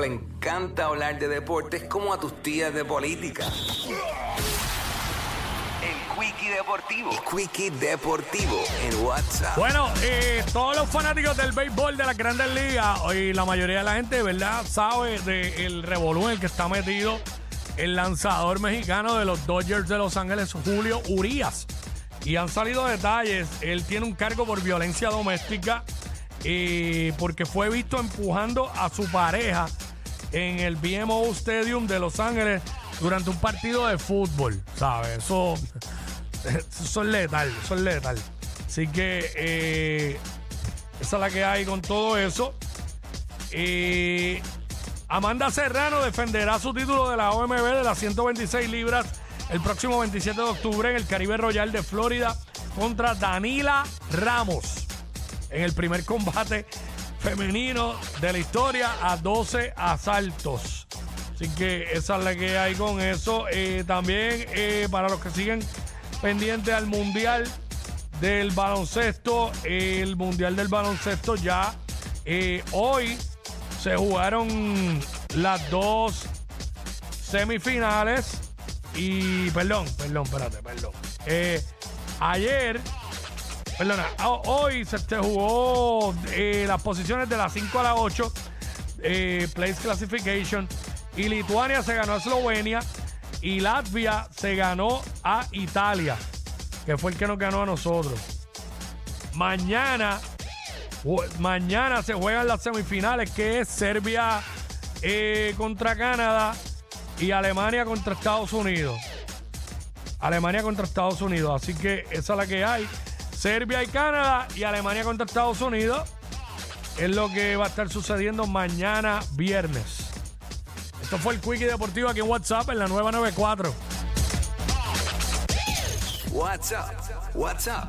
le encanta hablar de deportes como a tus tías de política. El Quickie Deportivo. El Quickie Deportivo en WhatsApp. Bueno, eh, todos los fanáticos del béisbol de las grandes ligas y la mayoría de la gente, ¿verdad?, sabe del revolú en el que está metido el lanzador mexicano de los Dodgers de Los Ángeles, Julio Urias. Y han salido detalles. Él tiene un cargo por violencia doméstica eh, porque fue visto empujando a su pareja en el BMO Stadium de Los Ángeles durante un partido de fútbol. ¿Sabes? Eso, eso es letal, eso es letal. Así que eh, esa es la que hay con todo eso. Eh, Amanda Serrano defenderá su título de la OMB de las 126 libras el próximo 27 de octubre en el Caribe Royal de Florida contra Danila Ramos en el primer combate femenino de la historia a 12 asaltos. Así que esa es la que hay con eso. Eh, también eh, para los que siguen pendientes al Mundial del Baloncesto, el Mundial del Baloncesto ya eh, hoy se jugaron las dos semifinales y, perdón, perdón, espérate, perdón. Ayer, perdona, hoy se te jugó eh, las posiciones de las 5 a las 8, eh, Place Classification, y Lituania se ganó a Eslovenia y Latvia se ganó a Italia, que fue el que nos ganó a nosotros. Mañana Mañana se juegan las semifinales, que es Serbia eh, contra Canadá y Alemania contra Estados Unidos. Alemania contra Estados Unidos. Así que esa es la que hay. Serbia y Canadá y Alemania contra Estados Unidos. Es lo que va a estar sucediendo mañana viernes. Esto fue el Quickie Deportivo aquí en WhatsApp en la nueva 94. WhatsApp. WhatsApp.